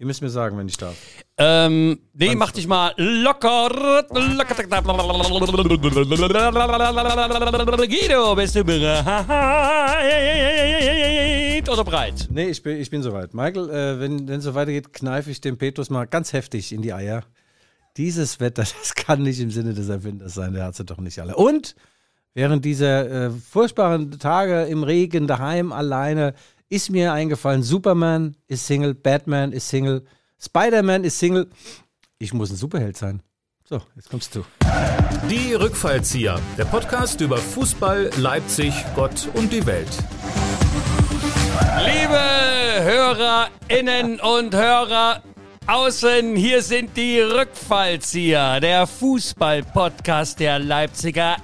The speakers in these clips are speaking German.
Ihr müsst mir sagen, wenn ich darf. Ähm, nee, mach dich mal locker. locker. Guido, bist du bereit oder breit? Nee, ich bin, ich bin soweit. Michael, äh, wenn es so weitergeht, kneife ich dem Petrus mal ganz heftig in die Eier. Dieses Wetter, das kann nicht im Sinne des Erfinders sein, der hat sie doch nicht alle. Und während dieser äh, furchtbaren Tage im Regen daheim alleine ist mir eingefallen, Superman ist Single, Batman ist Single, Spider-Man ist Single. Ich muss ein Superheld sein. So, jetzt kommst du. Die Rückfallzieher, der Podcast über Fußball, Leipzig, Gott und die Welt. Liebe Hörerinnen und Hörer außen, hier sind die Rückfallzieher, der Fußball-Podcast der Leipziger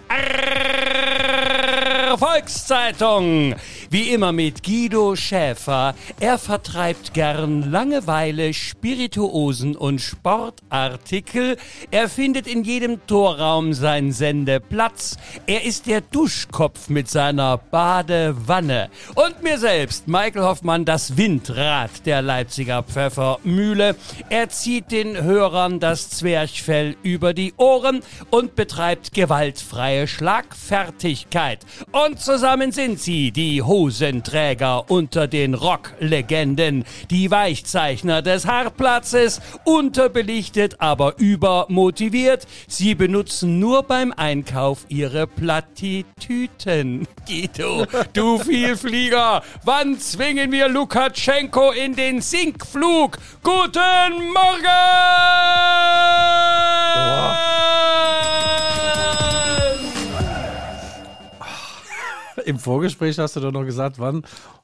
Volkszeitung. Wie immer mit Guido Schäfer. Er vertreibt gern Langeweile, Spirituosen und Sportartikel. Er findet in jedem Torraum seinen Sendeplatz. Er ist der Duschkopf mit seiner Badewanne. Und mir selbst, Michael Hoffmann, das Windrad der Leipziger Pfeffermühle. Er zieht den Hörern das Zwerchfell über die Ohren und betreibt gewaltfreie Schlagfertigkeit. Und zusammen sind sie die Hosenträger unter den Rocklegenden, die Weichzeichner des Hartplatzes, unterbelichtet, aber übermotiviert. Sie benutzen nur beim Einkauf ihre Plattitüten. Guido, du Vielflieger, wann zwingen wir Lukaschenko in den Sinkflug? Guten Morgen! Im Vorgespräch hast du doch noch gesagt, wann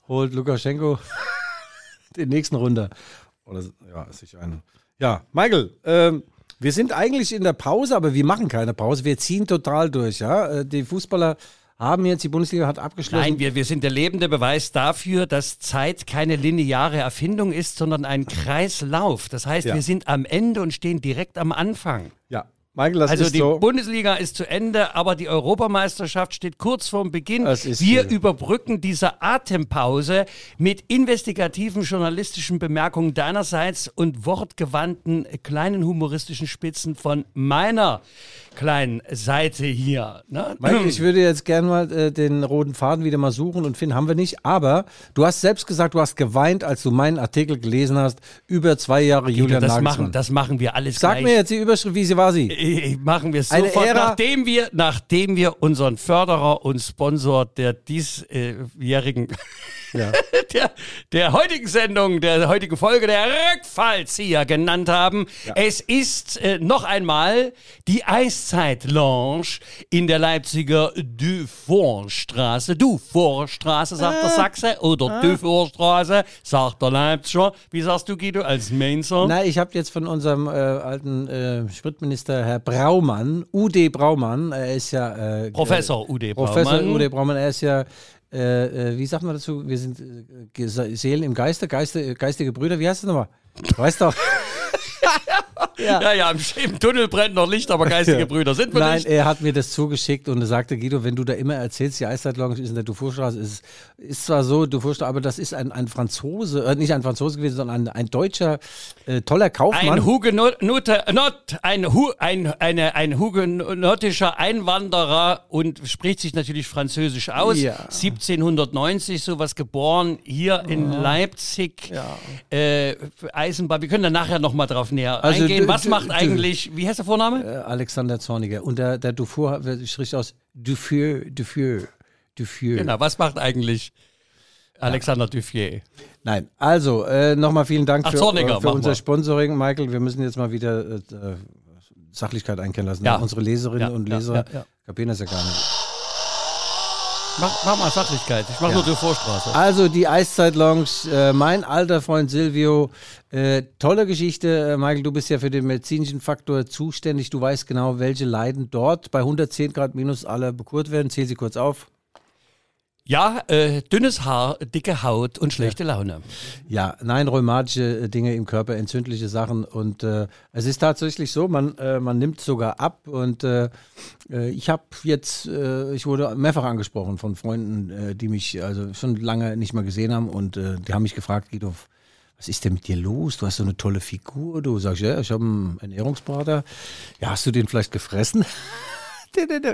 holt Lukaschenko den nächsten runter. Oder ja, sich einen. Ja, Michael, ähm, wir sind eigentlich in der Pause, aber wir machen keine Pause. Wir ziehen total durch, ja. Äh, Die Fußballer haben jetzt, die Bundesliga hat abgeschlossen. Nein, wir, wir sind der lebende Beweis dafür, dass Zeit keine lineare Erfindung ist, sondern ein Kreislauf. Das heißt, Ja. wir sind am Ende und stehen direkt am Anfang. ja, Michael, das Also ist die so. Bundesliga ist zu Ende, aber die Europameisterschaft steht kurz vorm Beginn. Wir viel. überbrücken diese Atempause mit investigativen journalistischen Bemerkungen deinerseits und wortgewandten kleinen humoristischen Spitzen von meiner kleinen Seite hier. Ne? Michael, ich würde jetzt gerne mal äh, den roten Faden wieder mal suchen und finden, haben wir nicht. Aber du hast selbst gesagt, du hast geweint, als du meinen Artikel gelesen hast über zwei Jahre Julian das Nagelsmann. machen, das machen wir alles Sag gleich. mir jetzt die Überschrift, wie sie war sie? Äh, Machen wir Eine sofort, Ära- nachdem wir, nachdem wir unseren Förderer und Sponsor der diesjährigen, Ja. der, der heutigen Sendung, der heutigen Folge der Rückfallzieher genannt haben. Es ist äh, noch einmal die Eiszeit-Lounge in der Leipziger Dufourstraße. Dufourstraße, sagt der Sachse, oder Dufourstraße, sagt der Leipziger. Wie sagst du, Guido, als Mainzer? Na, ich habe jetzt von unserem äh, alten äh, Spritminister, Herr Braumann, UD Braumann, er ist ja äh, Professor Ude Professor Braumann. UD Braumann, er ist ja, äh, äh, wie sagt man dazu, wir sind äh, Seelen im Geiste, Geiste, geistige Brüder, wie heißt das nochmal? Weißt doch. Ja, ja, im, im Tunnel brennt noch Licht, aber geistige Ja. Brüder sind wir Nein, nicht. er hat mir das zugeschickt und er sagte, Guido, wenn du da immer erzählst, die Eiszeit-Lounge ist in der Dufourstraße, ist, ist zwar so, Dufourstraße, aber das ist ein, ein Franzose, äh, nicht ein Franzose gewesen, sondern ein, ein deutscher, äh, toller Kaufmann. Ein, Hugenot, Not, ein, Hu, ein, eine, ein hugenottischer Einwanderer und spricht sich natürlich französisch aus. Ja. 1790 sowas geboren, hier in Leipzig. Ja. Äh, Eisenbahn, wir können da nachher nochmal drauf näher Also eingehen. Was macht eigentlich, wie heißt der Vorname? äh, Alexander Zorniger. Und der, der Dufour spricht aus Dufour, Dufour, Dufour. Genau, was macht eigentlich Alexander Duffier? Nein, also äh, nochmal vielen Dank Ach, für, Zorniger, äh, für unser wir. Sponsoring, Michael. Wir müssen jetzt mal wieder äh, Sachlichkeit einkehren lassen. Ja. Unsere Leserinnen Ja, und Leser ja. kapieren das ja gar nicht. Mach, mach mal Sachlichkeit. Ich mach Ja. nur Dufourstraße. Also die Eiszeit-Lounge, äh, mein alter Freund Silvio, äh, tolle Geschichte. Äh, Michael, du bist ja für den medizinischen Faktor zuständig. Du weißt genau, welche Leiden dort bei 110 Grad minus alle bekurt werden. Zähl sie kurz auf. Ja, äh, dünnes Haar, dicke Haut und schlechte Laune. Ja, nein, rheumatische äh, Dinge im Körper, entzündliche Sachen. Und äh, es ist tatsächlich so, man, äh, man nimmt sogar ab. Und äh, äh, ich habe jetzt, ich wurde mehrfach angesprochen von Freunden, die mich also schon lange nicht mehr gesehen haben. Und die haben mich gefragt, Guido, was ist denn mit dir los? Du hast so eine tolle Figur. Du sagst, ja, ich habe einen Ernährungsberater. Ja, hast du den vielleicht gefressen?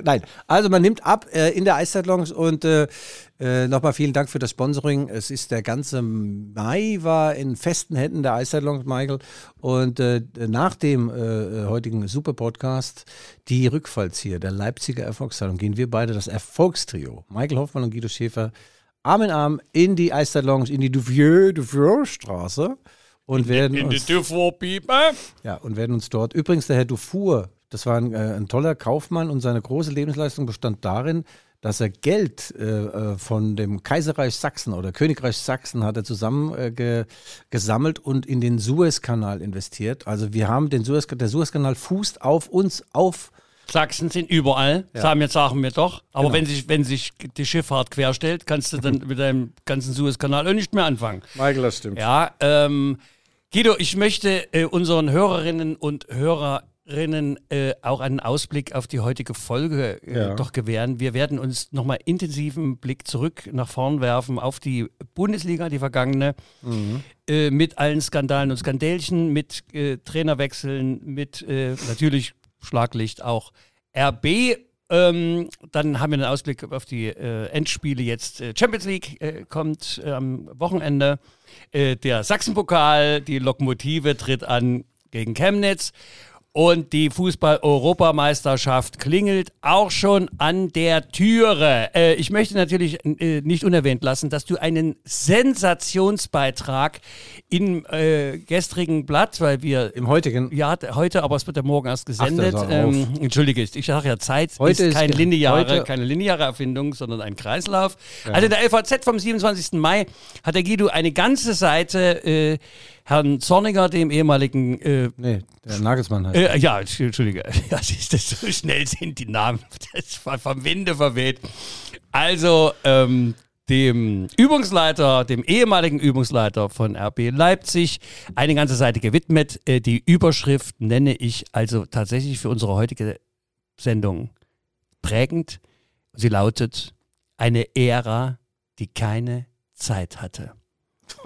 Nein, also man nimmt ab äh, in der Eiszeit Lounge und äh, äh, nochmal vielen Dank für das Sponsoring. Es ist der ganze Mai war in festen Händen der Eiszeit Lounge, Michael. Und äh, nach dem äh, heutigen Super Podcast, die Rückfallzieher der Leipziger Erfolgszeitung, gehen wir beide das Erfolgstrio, Michael Hoffmann und Guido Schäfer, Arm in Arm in die Eiszeit Lounge, in die Duvieux, Duvieux Straße und werden In uns, die ja, und werden uns dort. Übrigens, der Herr Dufour, das war ein, äh, ein toller Kaufmann und seine große Lebensleistung bestand darin, dass er Geld äh, äh, von dem Kaiserreich Sachsen oder Königreich Sachsen hat er zusammen äh, ge, gesammelt und in den Suezkanal investiert. Also wir haben den Suez, der Suezkanal fußt auf uns auf. Sachsen sind überall, sagen, wir, sagen wir doch. Aber Genau. wenn, sich, wenn sich die Schifffahrt querstellt, kannst du dann mit deinem ganzen Suezkanal auch nicht mehr anfangen. Michael, das stimmt. Ja, ähm, Guido, ich möchte äh, unseren Hörerinnen und Hörerinnen äh, auch einen Ausblick auf die heutige Folge äh, Ja. doch gewähren. Wir werden uns nochmal intensiven Blick zurück nach vorn werfen auf die Bundesliga, die vergangene, äh, mit allen Skandalen und Skandälchen, mit äh, Trainerwechseln, mit äh, natürlich Schlaglicht auch RB. Ähm, dann haben wir einen Ausblick auf die äh, Endspiele jetzt. Champions League kommt am Wochenende. Der Sachsenpokal, die Lokomotive tritt an gegen Chemnitz. Und die Fußball-Europameisterschaft klingelt auch schon an der Türe. Äh, ich möchte natürlich äh, nicht unerwähnt lassen, dass du einen Sensationsbeitrag im äh, gestrigen Blatt, weil wir Im heutigen. ja, heute, aber es wird ja morgen erst gesendet. Ach, ähm, Entschuldige, ich sage ja Zeit Heute ist, ist kein ge- lineare, heute- keine lineare Erfindung, sondern ein Kreislauf. Also der LVZ vom 27. Mai hat der Guido eine ganze Seite äh, Herrn Zorniger, dem ehemaligen äh, Nee, der Nagelsmann heißt. äh, ja, Entschuldige. Ja, siehst du, so schnell sind die Namen. Das war vom Winde verweht. Also, ähm, dem Übungsleiter, dem ehemaligen Übungsleiter von RB Leipzig, eine ganze Seite gewidmet. Äh, die Überschrift nenne ich also tatsächlich für unsere heutige Sendung prägend. Sie lautet: Eine Ära, die keine Zeit hatte.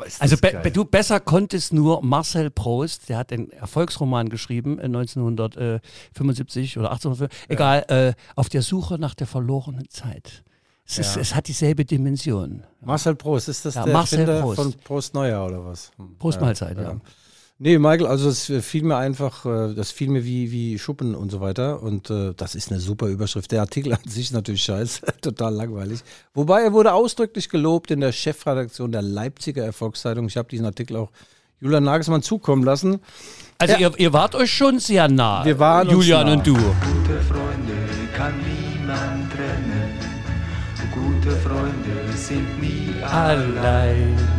Ist Also be du besser konntest nur Marcel Prost, der hat einen Erfolgsroman geschrieben äh, 1975 oder 1875, egal, äh, auf der Suche nach der verlorenen Zeit. Es, ist, Ja. es hat dieselbe Dimension. Marcel Prost, ist das Ja, der Marcel Prost. von Prost Neuer oder was? Hm. Prost Mahlzeit, ja. Nee, Michael, also es fiel mir einfach, äh, das fiel mir wie, wie Schuppen und so weiter. Und äh, das ist eine super Überschrift. Der Artikel an sich ist natürlich scheiße, total langweilig. Wobei er wurde ausdrücklich gelobt in der Chefredaktion der Leipziger Erfolgszeitung. Ich habe diesen Artikel auch Julian Nagelsmann zukommen lassen. Also Ja. ihr, ihr wart euch schon sehr nah, Wir waren uns Julian nah. und du. Gute Freunde kann niemand trennen. Gute Freunde sind nie Allein.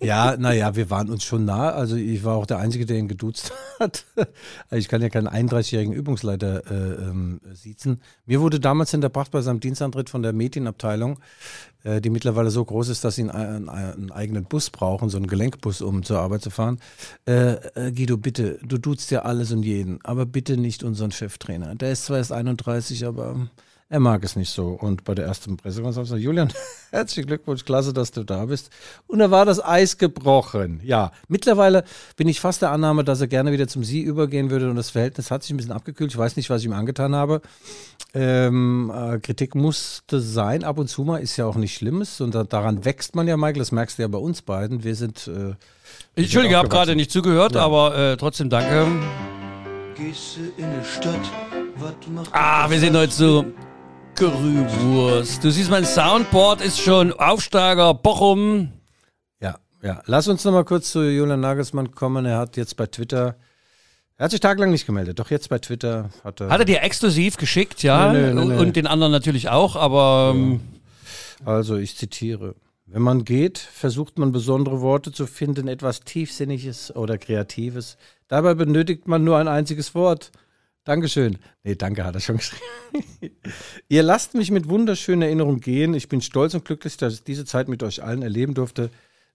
Ja, naja, wir waren uns schon nah. Also ich war auch der Einzige, der ihn geduzt hat. Also ich kann ja keinen 31-jährigen Übungsleiter äh, ähm, siezen. Mir wurde damals hinterbracht bei seinem Dienstantritt von der Medienabteilung, äh, die mittlerweile so groß ist, dass sie einen, einen, eigenen Bus brauchen, so einen Gelenkbus, um zur Arbeit zu fahren. Äh, äh, Guido, bitte, du duzt ja alles und jeden, aber bitte nicht unseren Cheftrainer. Der ist zwar erst 31, aber er mag es nicht so. Und bei der ersten Pressekonferenz sagte Julian, herzlichen Glückwunsch, klasse, dass du da bist. Und da war das Eis gebrochen. Ja, mittlerweile bin ich fast der Annahme, dass er gerne wieder zum Sie übergehen würde und das Verhältnis hat sich ein bisschen abgekühlt. Ich weiß nicht, was ich ihm angetan habe. Ähm, äh, Kritik musste sein, ab und zu mal, ist ja auch nicht Schlimmes und da, daran wächst man ja, Michael, das merkst du ja bei uns beiden. Wir sind. Äh, Ich, Entschuldige, ich habe gerade nicht zugehört, aber äh, trotzdem danke. Gehst du in die Stadt, was macht Ah, wir sind heute so Gerüwurst. Du siehst, mein Soundboard ist schon Aufsteiger Bochum. Ja, ja. Lass uns noch mal kurz zu Julian Nagelsmann kommen. Er hat jetzt bei Twitter, er hat sich tagelang nicht gemeldet, doch jetzt bei Twitter hat er. Hat er dir exklusiv geschickt, ja? Nee, nee, nee. Und den anderen natürlich auch, aber ähm, Also ich zitiere. Wenn man geht, versucht man besondere Worte zu finden, etwas Tiefsinniges oder Kreatives. Dabei benötigt man nur ein einziges Wort. Dankeschön. Nee, danke hat er schon geschrieben. Ihr lasst mich mit wunderschönen Erinnerungen gehen. Ich bin stolz und glücklich, dass ich diese Zeit mit euch allen erleben durfte.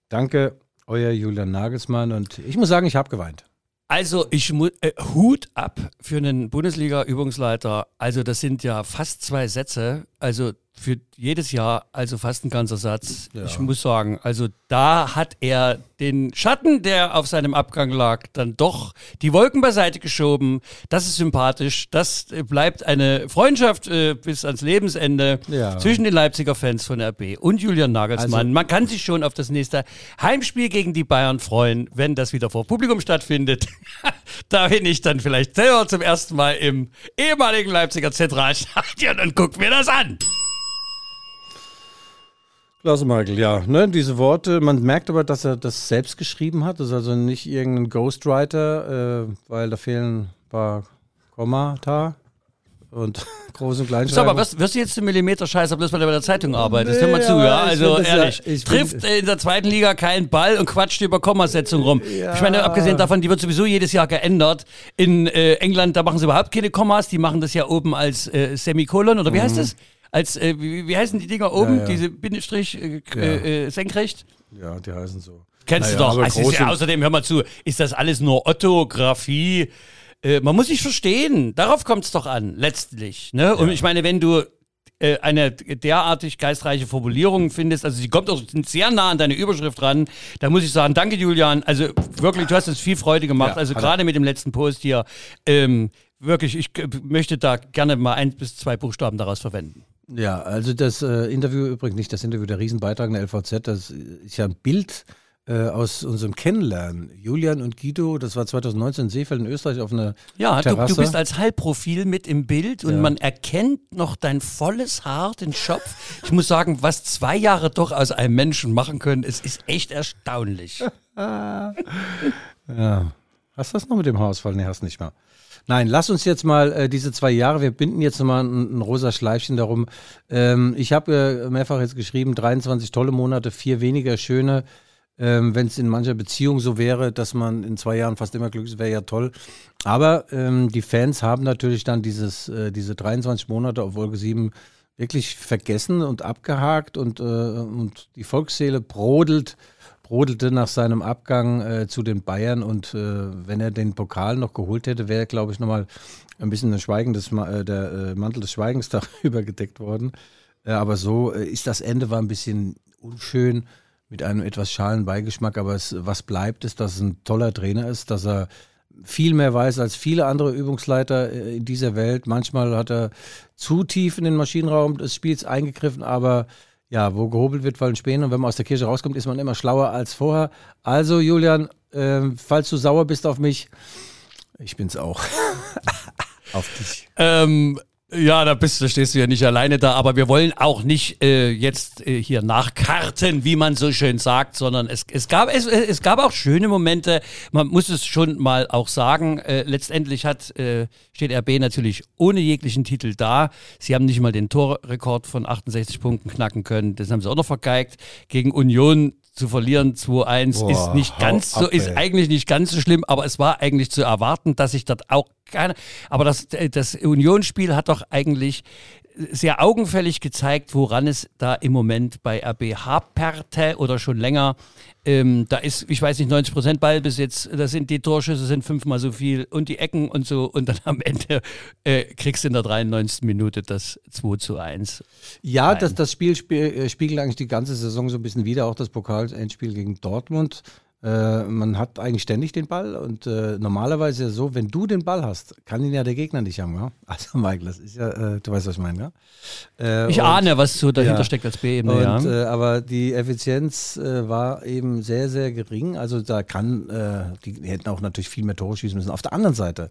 Danke, euer Julian Nagelsmann. Und ich muss sagen, ich habe geweint. also ich muss äh, Hut ab für einen Bundesliga-Übungsleiter. Also das sind ja fast zwei Sätze. Also für jedes Jahr also fast ein ganzer Satz. Ich muss sagen, also da hat er den Schatten, der auf seinem Abgang lag, dann doch die Wolken beiseite geschoben. Das ist sympathisch. Das äh, bleibt eine Freundschaft äh, bis ans Lebensende Ja. zwischen den Leipziger Fans von RB und Julian Nagelsmann. Also- Man kann sich schon auf das nächste Heimspiel gegen die Bayern freuen, wenn das wieder vor Publikum stattfindet. da bin ich dann vielleicht selber zum ersten Mal im ehemaligen Leipziger Zentralstadion und guck mir das an. Klasse, Michael, ja. Ne, diese Worte, man merkt aber, dass er das selbst geschrieben hat. Das ist also nicht irgendein Ghostwriter, äh, weil da fehlen ein paar Kommata und Groß- und Sag mal, Kleinschreibung. wirst, du jetzt einen Millimeter Scheißer, bloß weil du bei der Zeitung arbeitest? Hör mal Nee, zu, ja? Also ja- ehrlich, ich find- trifft in der zweiten Liga keinen Ball und quatscht über Kommasetzung rum. Ich meine, abgesehen davon, die wird sowieso jedes Jahr geändert. In äh, England, da machen sie überhaupt keine Kommas, die machen das ja oben als äh, Semikolon oder wie heißt das? Als, äh, wie, wie heißen die Dinger oben? Ja, ja. Diese Bindestrich äh, Ja. äh, senkrecht? Ja, die heißen so. Kennst Naja, du doch. Also ist außerdem, hör mal zu, ist das alles nur Orthographie? Äh, man muss sich verstehen. Darauf kommt es doch an, letztlich. Ne? Und ich meine, wenn du äh, eine derartig geistreiche Formulierung findest, also sie kommt auch sehr nah an deine Überschrift ran, da muss ich sagen, danke Julian, also wirklich, du hast uns viel Freude gemacht, Ja, also er. gerade mit dem letzten Post hier, ähm, wirklich, ich äh, möchte da gerne mal ein bis zwei Buchstaben daraus verwenden. Ja, also das äh, Interview, übrigens nicht das Interview, der Riesenbeitrag in der LVZ, das ist ja ein Bild äh, aus unserem Kennenlernen. Julian und Guido, das war 2019 in Seefeld in Österreich auf einer Ja, du, du bist als Halbprofil mit im Bild und Ja. man erkennt noch dein volles Haar, den Schopf. Ich muss sagen, was zwei Jahre doch aus einem Menschen machen können, es ist echt erstaunlich. Ja. Hast du das noch mit dem Haarausfall? Nee, hast nicht mehr. Nein, lass uns jetzt mal äh, diese zwei Jahre, wir binden jetzt mal ein, ein rosa Schleifchen darum. Ähm, ich habe äh, mehrfach jetzt geschrieben, 23 tolle Monate, vier weniger schöne. Ähm, Wenn es in mancher Beziehung so wäre, dass man in zwei Jahren fast immer glücklich ist, wäre ja toll. Aber ähm, die Fans haben natürlich dann dieses, äh, diese 23 Monate auf Wolke 7 wirklich vergessen und abgehakt und, äh, und die Volksseele brodelt brodelte nach seinem Abgang äh, zu den Bayern und äh, wenn er den Pokal noch geholt hätte, wäre, glaube ich, nochmal ein bisschen ein Schweigen des, Ma- äh, der äh, Mantel des Schweigens darüber gedeckt worden. Äh, aber so äh, ist das Ende war ein bisschen unschön mit einem etwas schalen Beigeschmack, aber es, was bleibt, ist, dass es ein toller Trainer ist, dass er viel mehr weiß als viele andere Übungsleiter in dieser Welt. Manchmal hat er zu tief in den Maschinenraum des Spiels eingegriffen, aber ja, wo gehobelt wird, fallen Späne. Und wenn man aus der Kirche rauskommt, ist man immer schlauer als vorher. Also, Julian, ähm, falls du sauer bist auf mich, ich bin's auch. auf dich. Ähm, ja, da bist du, stehst du ja nicht alleine da, aber wir wollen auch nicht äh, jetzt äh, hier nachkarten, wie man so schön sagt, sondern es, es, gab, es, es gab auch schöne Momente. Man muss es schon mal auch sagen. Äh, letztendlich hat, äh, steht RB natürlich ohne jeglichen Titel da. Sie haben nicht mal den Torrekord von 68 Punkten knacken können. Das haben sie auch noch vergeigt. Gegen Union zu verlieren 2-1 Boah, ist nicht ganz so, ab, ist eigentlich nicht ganz so schlimm, aber es war eigentlich zu erwarten, dass sich dort auch keine. Aber das, das Unionsspiel hat doch eigentlich sehr augenfällig gezeigt, woran es da im Moment bei RB haperte oder schon länger. Ähm, da ist, ich weiß nicht, 90 Prozent Ballbesitz, da sind die Torschüsse sind fünfmal so viel und die Ecken und so und dann am Ende äh, kriegst du in der 93. Minute das 2 zu 1. Ja, das, das Spiel spie- äh, spiegelt eigentlich die ganze Saison so ein bisschen wieder, auch das Pokalendspiel gegen Dortmund. Äh, man hat eigentlich ständig den Ball und äh, normalerweise ja so, wenn du den Ball hast, kann ihn ja der Gegner nicht haben. Ja? Also Michael, das ist ja, äh, du weißt, was ich meine, ja? Äh, Ich und- ahne, was so dahinter Ja. steckt als B-Ebene, ja. äh, aber die Effizienz äh, war eben sehr, sehr gering. Also da kann, äh, die hätten auch natürlich viel mehr Tore schießen müssen. Auf der anderen Seite,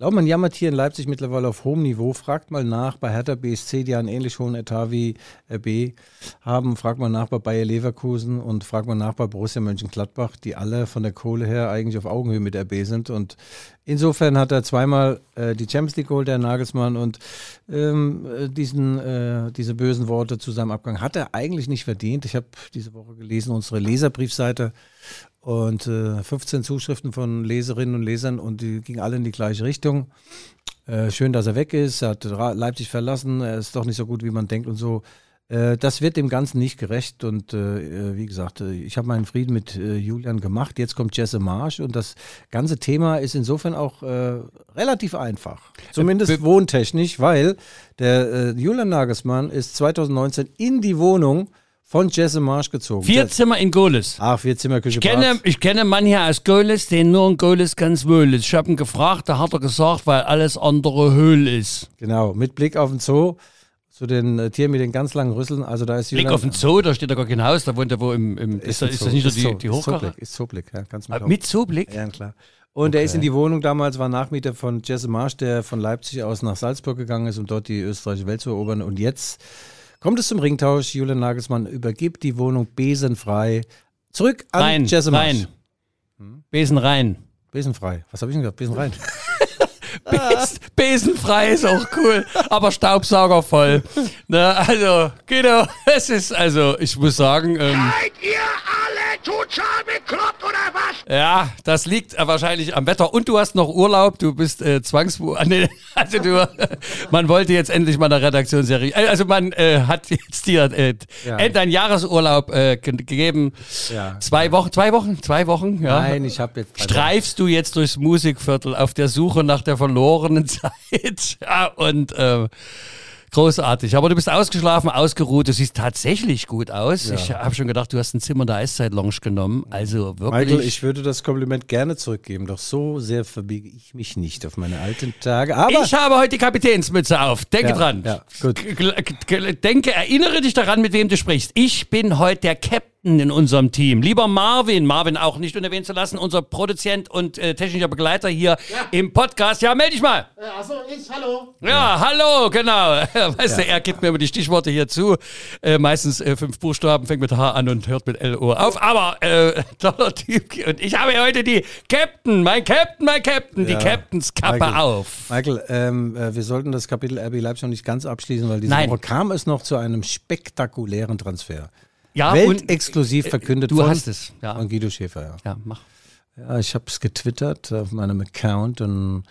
glaube, man jammert hier in Leipzig mittlerweile auf hohem Niveau. Fragt mal nach bei Hertha BSC, die einen ähnlich hohen Etat wie RB haben. Fragt mal nach bei Bayer Leverkusen und fragt mal nach bei Borussia Mönchengladbach, die alle von der Kohle her eigentlich auf Augenhöhe mit RB sind. Und insofern hat er zweimal äh, die Champions League geholt, der Nagelsmann, und ähm, äh, diesen, äh, diese bösen Worte zu seinem Abgang hat er eigentlich nicht verdient. Ich habe diese Woche gelesen, unsere Leserbriefseite und äh, 15 Zuschriften von Leserinnen und Lesern und die gingen alle in die gleiche Richtung. Äh, schön, dass er weg ist, er hat Leipzig verlassen, er ist doch nicht so gut, wie man denkt und so. Äh, das wird dem Ganzen nicht gerecht und äh, wie gesagt, äh, ich habe meinen Frieden mit äh, Julian gemacht. Jetzt kommt Jesse Marsch und das ganze Thema ist insofern auch äh, relativ einfach. Zumindest Be- wohntechnisch, weil der äh, Julian Nagelsmann ist 2019 in die Wohnung von Jesse Marsch gezogen. Vier Das- Zimmer in Goles. Ach, vier Zimmer, Küche, Ich kenne, Bad. ich kenne einen Mann hier aus Goles, den nur in Goles ganz wohl ist. Ich habe ihn gefragt, da hat er gesagt, weil alles andere Höhl ist. Genau, mit Blick auf den Zoo, zu den äh, Tieren mit den ganz langen Rüsseln. Also da ist Blick Julian, auf den Zoo, da steht da gar kein Haus, da wohnt er wo im, im ist, da, ein ist das nicht so die, die ist? Zooblick, ist Zooblick, ja, kannst du Ah, mit Mit Zooblick? Ja, klar. Und er ist in die Wohnung damals, war Nachmieter von Jesse Marsch, der von Leipzig aus nach Salzburg gegangen ist, um dort die österreichische Welt zu erobern. Und jetzt kommt es zum Ringtausch. Julian Nagelsmann übergibt die Wohnung besenfrei zurück an Rein, Jesse Marsch. rein. Besen rein. Besenfrei. Was habe ich denn gesagt? Besen rein. Besen, besenfrei ist auch cool, aber Staubsauger voll. Ne, also, Guido, es ist, also, ich muss sagen, ähm, Seid ihr alle total bekloppt? Ja, das liegt äh, wahrscheinlich am Wetter. Und du hast noch Urlaub, du bist äh, zwangswo. ah, Nee, also du, man wollte jetzt endlich mal eine Redaktionsserie. äh, Also man äh, hat jetzt dir äh, Ja. einen Jahresurlaub äh, ge gegeben. Ja. Zwei Wochen, zwei Wochen, zwei Wochen, ja. Nein, ich habe jetzt. Streifst du jetzt durchs Musikviertel auf der Suche nach der verlorenen Zeit? Ja, und äh, großartig. Aber du bist ausgeschlafen, ausgeruht. Du siehst tatsächlich gut aus. Ich habe schon gedacht, du hast ein Zimmer der Eiszeit-Lounge genommen. Also wirklich. Michael, ich würde das Kompliment gerne zurückgeben, doch so sehr verbiege ich mich nicht auf meine alten Tage. Aber Ich habe heute die Kapitänsmütze auf. Denke Ja, dran. ja, gut. Denke, erinnere dich daran, mit wem du sprichst. Ich bin heute der Captain in unserem Team. Lieber Marvin, Marvin auch nicht unerwähnt zu lassen, unser Produzent und äh, technischer Begleiter hier im Podcast. Ja, melde dich mal. Achso, ich, hallo. Ja, hallo, genau. Weißt du, er gibt mir immer die Stichworte hier zu. Äh, meistens äh, fünf Buchstaben, fängt mit H an und hört mit L-O auf. Aber äh, toller Typ. Und ich habe heute die Captain, mein Captain, mein Captain, die Ja, Captainskappe Michael. auf. Michael, ähm, äh, wir sollten das Kapitel RB Leipzig noch nicht ganz abschließen, weil diese Nein. Woche kam es noch zu einem spektakulären Transfer. Ja, Weltexklusiv verkündet du von, hast es, ja. von Guido Schäfer. Ja, Ja, mach. ja ich habe es getwittert auf meinem Account und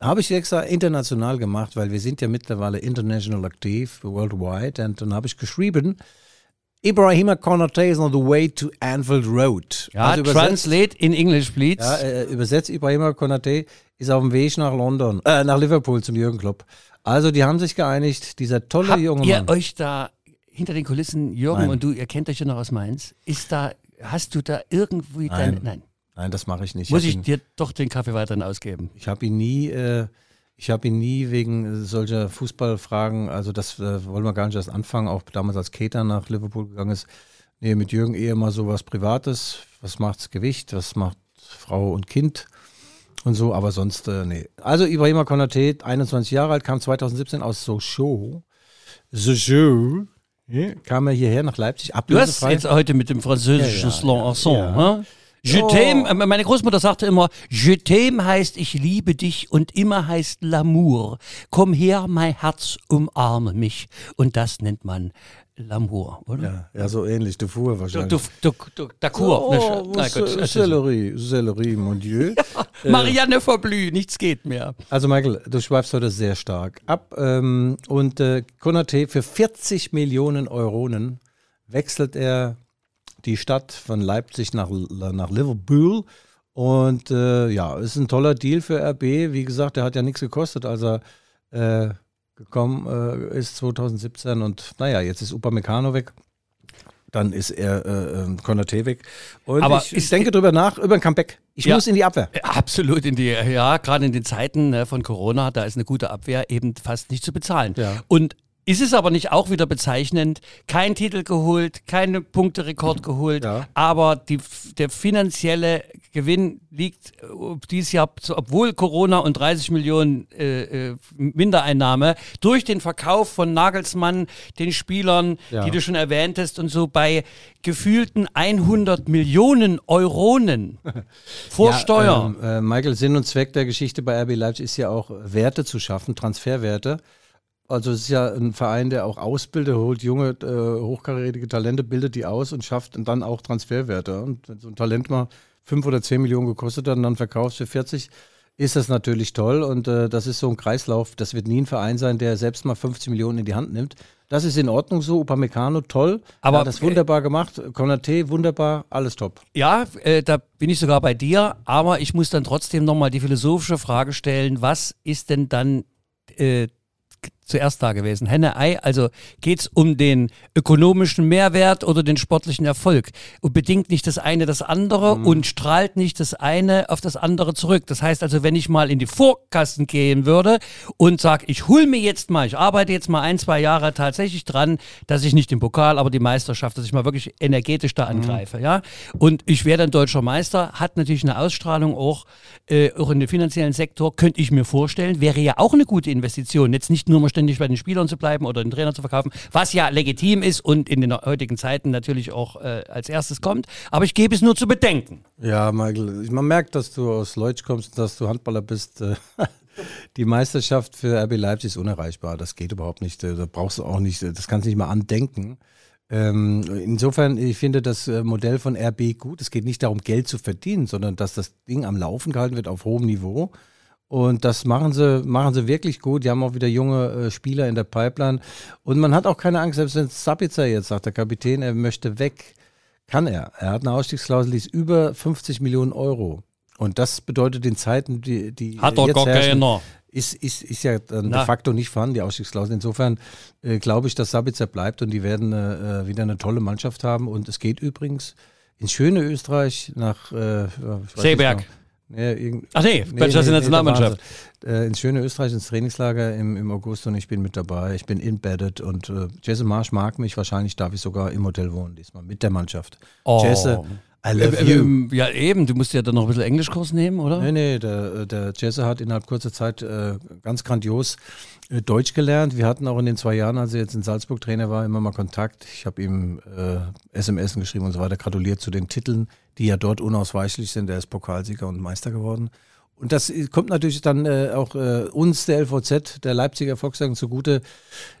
habe ich extra international gemacht, weil wir sind ja mittlerweile international aktiv, worldwide. Und dann habe ich geschrieben, Ibrahima Konate is on the way to Anfield Road. Ja, Also translate in English, please. Ja, äh, übersetzt Ibrahima Konate ist auf dem Weg nach London, äh, nach Liverpool zum Jürgen Klopp. Also die haben sich geeinigt, dieser tolle Habt junge ihr Mann. euch da hinter den Kulissen, Jürgen Nein. und du, ihr kennt euch ja noch aus Mainz, ist da, hast du da irgendwie Nein. dein, nein, Nein, das mache ich nicht. muss hab ich ihn, dir doch den Kaffee weiterhin ausgeben? ich habe ihn nie, äh, ich habe ihn nie wegen solcher Fußballfragen, also das äh, wollen wir gar nicht erst anfangen, auch damals als Keter nach Liverpool gegangen ist. Nee, mit Jürgen eher mal so was Privates. Was macht's Gewicht? Was macht Frau und Kind? Und so, aber sonst, äh, nee. Also Ibrahima Konate, 21 Jahre alt, kam 2017 aus Sochaux. Sochaux. Ja, kam er hierher nach Leipzig, Du hast jetzt heute mit dem französischen Ja, ja, Slang Accent, ja. hä? Je Oh. t'aime, äh, meine Großmutter sagte immer, je t'aime heißt ich liebe dich und immer heißt l'amour. Komm her, mein Herz, umarme mich. Und das nennt man l'amour, oder? ja, ja, so ähnlich, du fuhr Du, wahrscheinlich. du, du, du, d'accord. Oh, Sellerie, Sellerie, mon Dieu. Marianne Verblü, nichts geht mehr. Also Michael, du schweifst heute sehr stark ab. Ähm, und äh, Konate für 40 Millionen Euronen wechselt er die Stadt von Leipzig nach, nach Liverpool. Und äh, ja, ist ein toller Deal für RB. Wie gesagt, der hat ja nichts gekostet, als er äh, gekommen äh, ist 2017. Und naja, jetzt ist Upamecano weg. Dann ist er äh, äh, Konate weg. Und Aber ich, ich denke drüber nach, über ein Comeback. Ich Ja. muss in die Abwehr. Absolut in die, ja, gerade in den Zeiten ne, von Corona, da ist eine gute Abwehr eben fast nicht zu bezahlen. Ja. Und ist es aber nicht auch wieder bezeichnend, kein Titel geholt, keinen Punkterekord geholt, Ja. aber die, der finanzielle Gewinn liegt äh, dieses Jahr, obwohl Corona und 30 Millionen äh, äh, Mindereinnahme, durch den Verkauf von Nagelsmann, den Spielern, Ja. die du schon erwähntest und so bei gefühlten 100 Millionen Euronen vor Ja, Steuer. Ähm, äh, Michael, Sinn und Zweck der Geschichte bei RB Leipzig ist ja auch, Werte zu schaffen, Transferwerte. Also es ist ja ein Verein, der auch ausbildet, holt junge, äh, hochkarätige Talente, bildet die aus und schafft dann auch Transferwerte. Und wenn so ein Talent mal fünf oder zehn Millionen gekostet hat und dann verkaufst für 40, ist das natürlich toll und äh, das ist so ein Kreislauf. Das wird nie ein Verein sein, der selbst mal 50 Millionen in die Hand nimmt. Das ist in Ordnung so. Upamecano, toll. Aber- er hat das wunderbar gemacht. Konate, wunderbar. Alles top. Ja, äh, da bin ich sogar bei dir, aber ich muss dann trotzdem nochmal die philosophische Frage stellen, was ist denn dann äh, zuerst da gewesen? Henne, Ei, also geht's um den ökonomischen Mehrwert oder den sportlichen Erfolg? Und bedingt nicht das eine das andere und strahlt nicht das eine auf das andere zurück. Das heißt also, wenn ich mal in die Vorkassen gehen würde und sage, ich hol mir jetzt mal, ich arbeite jetzt mal ein, zwei Jahre tatsächlich dran, dass ich nicht den Pokal, aber die Meisterschaft, dass ich mal wirklich energetisch da angreife, ja. Und ich werde ein deutscher Meister, hat natürlich eine Ausstrahlung auch, äh, auch in den finanziellen Sektor, könnte ich mir vorstellen, wäre ja auch eine gute Investition. Jetzt nicht nur mal ständig bei den Spielern zu bleiben oder den Trainer zu verkaufen, was ja legitim ist und in den heutigen Zeiten natürlich auch äh, als erstes kommt. Aber ich gebe es nur zu bedenken. Ja, Michael, ich- man merkt, dass du aus Leutsch kommst, dass du Handballer bist. Äh, Die Meisterschaft für RB Leipzig ist unerreichbar. Das geht überhaupt nicht. Äh, Da brauchst du auch nicht, äh, das kannst du nicht mal andenken. Ähm, insofern, ich finde das Modell von RB gut. Es geht nicht darum, Geld zu verdienen, sondern dass das Ding am Laufen gehalten wird auf hohem Niveau. Und das machen sie, machen sie wirklich gut. Die haben auch wieder junge äh, Spieler in der Pipeline. Und man hat auch keine Angst, selbst wenn Sabitzer jetzt sagt, der Kapitän, er möchte weg, kann er. Er hat eine Ausstiegsklausel, die ist über 50 Millionen Euro. Und das bedeutet in Zeiten, die, die Hat er jetzt gar herrschen, keiner. ist, ist, ist ja dann Na. de facto nicht vorhanden, die Ausstiegsklausel. Insofern äh, glaube ich, dass Sabitzer bleibt und die werden äh, äh, wieder eine tolle Mannschaft haben. Und es geht übrigens ins schöne Österreich nach äh, weiß nicht Seeberg. genau. Ja, irgend- Ach nee, das ist die da Nationalmannschaft. Äh, ins schöne Österreich, ins Trainingslager im, im August und ich bin mit dabei. Ich bin embedded und äh, Jesse Marsch mag mich. Wahrscheinlich darf ich sogar im Hotel wohnen diesmal mit der Mannschaft. Oh. Jesse, Äh, ähm, ja, eben, du musst ja dann noch ein bisschen Englischkurs nehmen, oder? Nee, nee, der, der Jesse hat innerhalb kurzer Zeit äh, ganz grandios äh, Deutsch gelernt. Wir hatten auch in den zwei Jahren, als er jetzt in Salzburg Trainer war, immer mal Kontakt. Ich habe ihm äh, SMS geschrieben und so weiter, gratuliert zu den Titeln, die ja dort unausweichlich sind. Er ist Pokalsieger und Meister geworden. Und das äh, kommt natürlich dann äh, auch äh, uns, der LVZ, der Leipziger Volkswagen, zugute,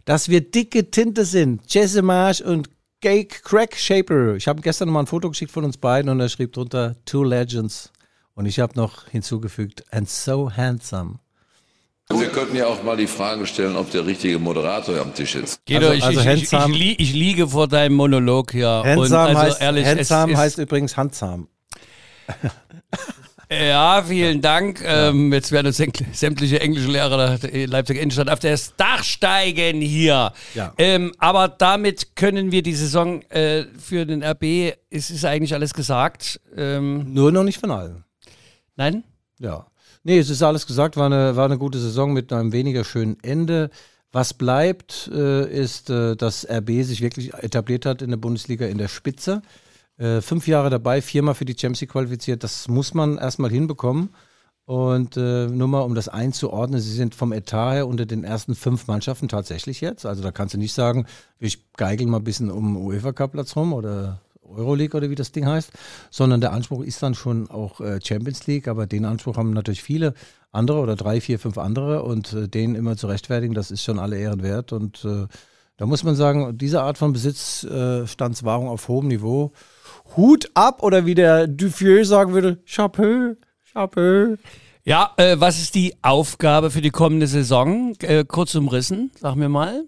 dass wir dicke Tinte sind. Jesse Marsch und Cake Crack Shaper. Ich habe gestern mal ein Foto geschickt von uns beiden und er schrieb drunter Two Legends. Und ich habe noch hinzugefügt, and so handsome. Wir könnten ja auch mal die Frage stellen, ob der richtige Moderator am Tisch ist. Guido, Also- ich, also ich, ich, ich, handsam- li ich liege vor deinem Monolog hier. und Handsome, also heißt, ehrlich, handsome es heißt übrigens handsam. Ja, vielen Dank. Ähm, jetzt werden uns sämt- sämtliche englische Lehrer der Leipziger Innenstadt auf das Dach steigen hier. Ja. Ähm, aber damit können wir die Saison äh, für den RB, es ist eigentlich alles gesagt. Ähm, Nur noch nicht von allen. nein? Ja. Nee, es ist alles gesagt, war eine, war eine gute Saison mit einem weniger schönen Ende. Was bleibt, äh, ist, äh, dass RB sich wirklich etabliert hat in der Bundesliga in der Spitze. Äh, fünf Jahre dabei, viermal für die Champions League qualifiziert. Das muss man erstmal hinbekommen. Und äh, nur mal, um das einzuordnen, sie sind vom Etat her unter den ersten fünf Mannschaften tatsächlich jetzt. Also da kannst du nicht sagen, ich geigel mal ein bisschen um UEFA Cup Platz rum oder Euroleague oder wie das Ding heißt, sondern der Anspruch ist dann schon auch äh, Champions League, aber den Anspruch haben natürlich viele andere oder drei, vier, fünf andere und äh, den immer zu rechtfertigen, das ist schon alle Ehren wert und äh, da muss man sagen, diese Art von Besitzstandswahrung auf hohem Niveau, Hut ab oder wie der Dufieux sagen würde, Chapeau, Chapeau. Ja, äh, was ist die Aufgabe für die kommende Saison? Äh, kurz umrissen, sag mir mal.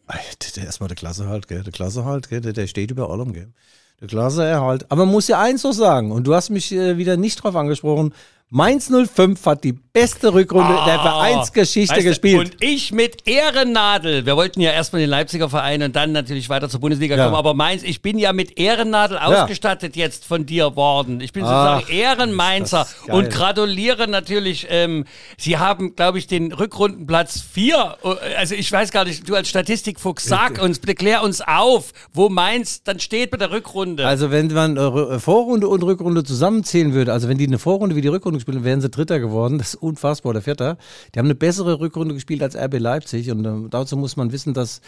Der, erstmal der Klasse halt, gell? Der Klasse halt, gell? Der, der steht über allem, gell? Der Klasse erhalt. Aber man muss ja eins noch sagen, und du hast mich äh, wieder nicht drauf angesprochen. Mainz 05 hat die beste Rückrunde der Vereinsgeschichte Ah, Weißt du, gespielt. Und ich mit Ehrennadel. Wir wollten ja erstmal den Leipziger Verein und dann natürlich weiter zur Bundesliga Ja. kommen. Aber Mainz, ich bin ja mit Ehrennadel ausgestattet jetzt von dir worden. Ich bin Ach, sozusagen Ehrenmainzer und gratuliere natürlich. Ähm, Sie haben, glaube ich, den Rückrundenplatz 4. Also ich weiß gar nicht, du als Statistikfuchs, sag uns, bitte klär uns auf, wo Mainz dann steht bei der Rückrunde. Also wenn man äh, Vorrunde und Rückrunde zusammenzählen würde, also wenn die eine Vorrunde wie die Rückrunde gespielt hätten, wären sie Dritter geworden. Das ist unfassbar, der Vierter. Die haben eine bessere Rückrunde gespielt als RB Leipzig und äh, dazu muss man wissen, dass